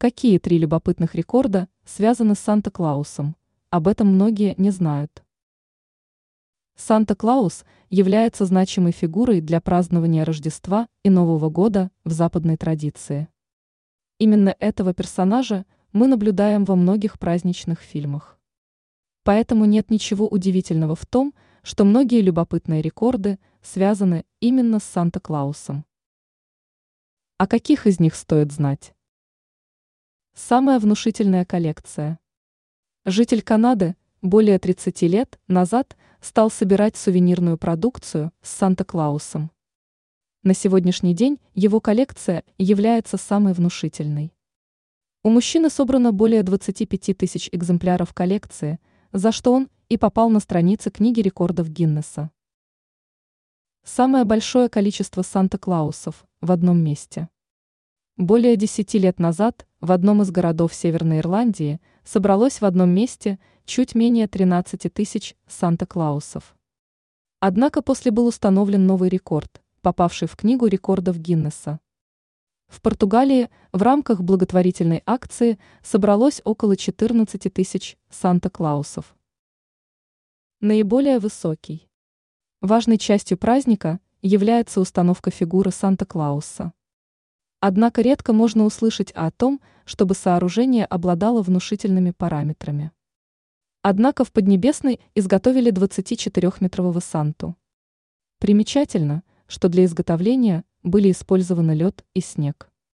Какие три любопытных рекорда связаны с Санта-Клаусом? Об этом многие не знают. Санта-Клаус является значимой фигурой для празднования Рождества и Нового года в западной традиции. Именно этого персонажа мы наблюдаем во многих праздничных фильмах. Поэтому нет ничего удивительного в том, что многие любопытные рекорды связаны именно с Санта-Клаусом. А каких из них стоит знать? Самая внушительная коллекция. Житель Канады более 30 лет назад стал собирать сувенирную продукцию с Санта-Клаусом. На сегодняшний день его коллекция является самой внушительной. У мужчины собрано более 25 тысяч экземпляров коллекции, за что он и попал на страницы книги рекордов Гиннесса. Самое большое количество Санта-Клаусов в одном месте. Более десяти лет назад в одном из городов Северной Ирландии собралось в одном месте чуть менее 13 тысяч Санта-Клаусов. Однако после был установлен новый рекорд, попавший в книгу рекордов Гиннесса. В Португалии в рамках благотворительной акции собралось около 14 тысяч Санта-Клаусов. Наиболее высокий. Важной частью праздника является установка фигуры Санта-Клауса. Однако редко можно услышать о том, чтобы сооружение обладало внушительными параметрами. Однако в Поднебесной изготовили 24-метрового Санту. Примечательно, что для изготовления были использованы лед и снег.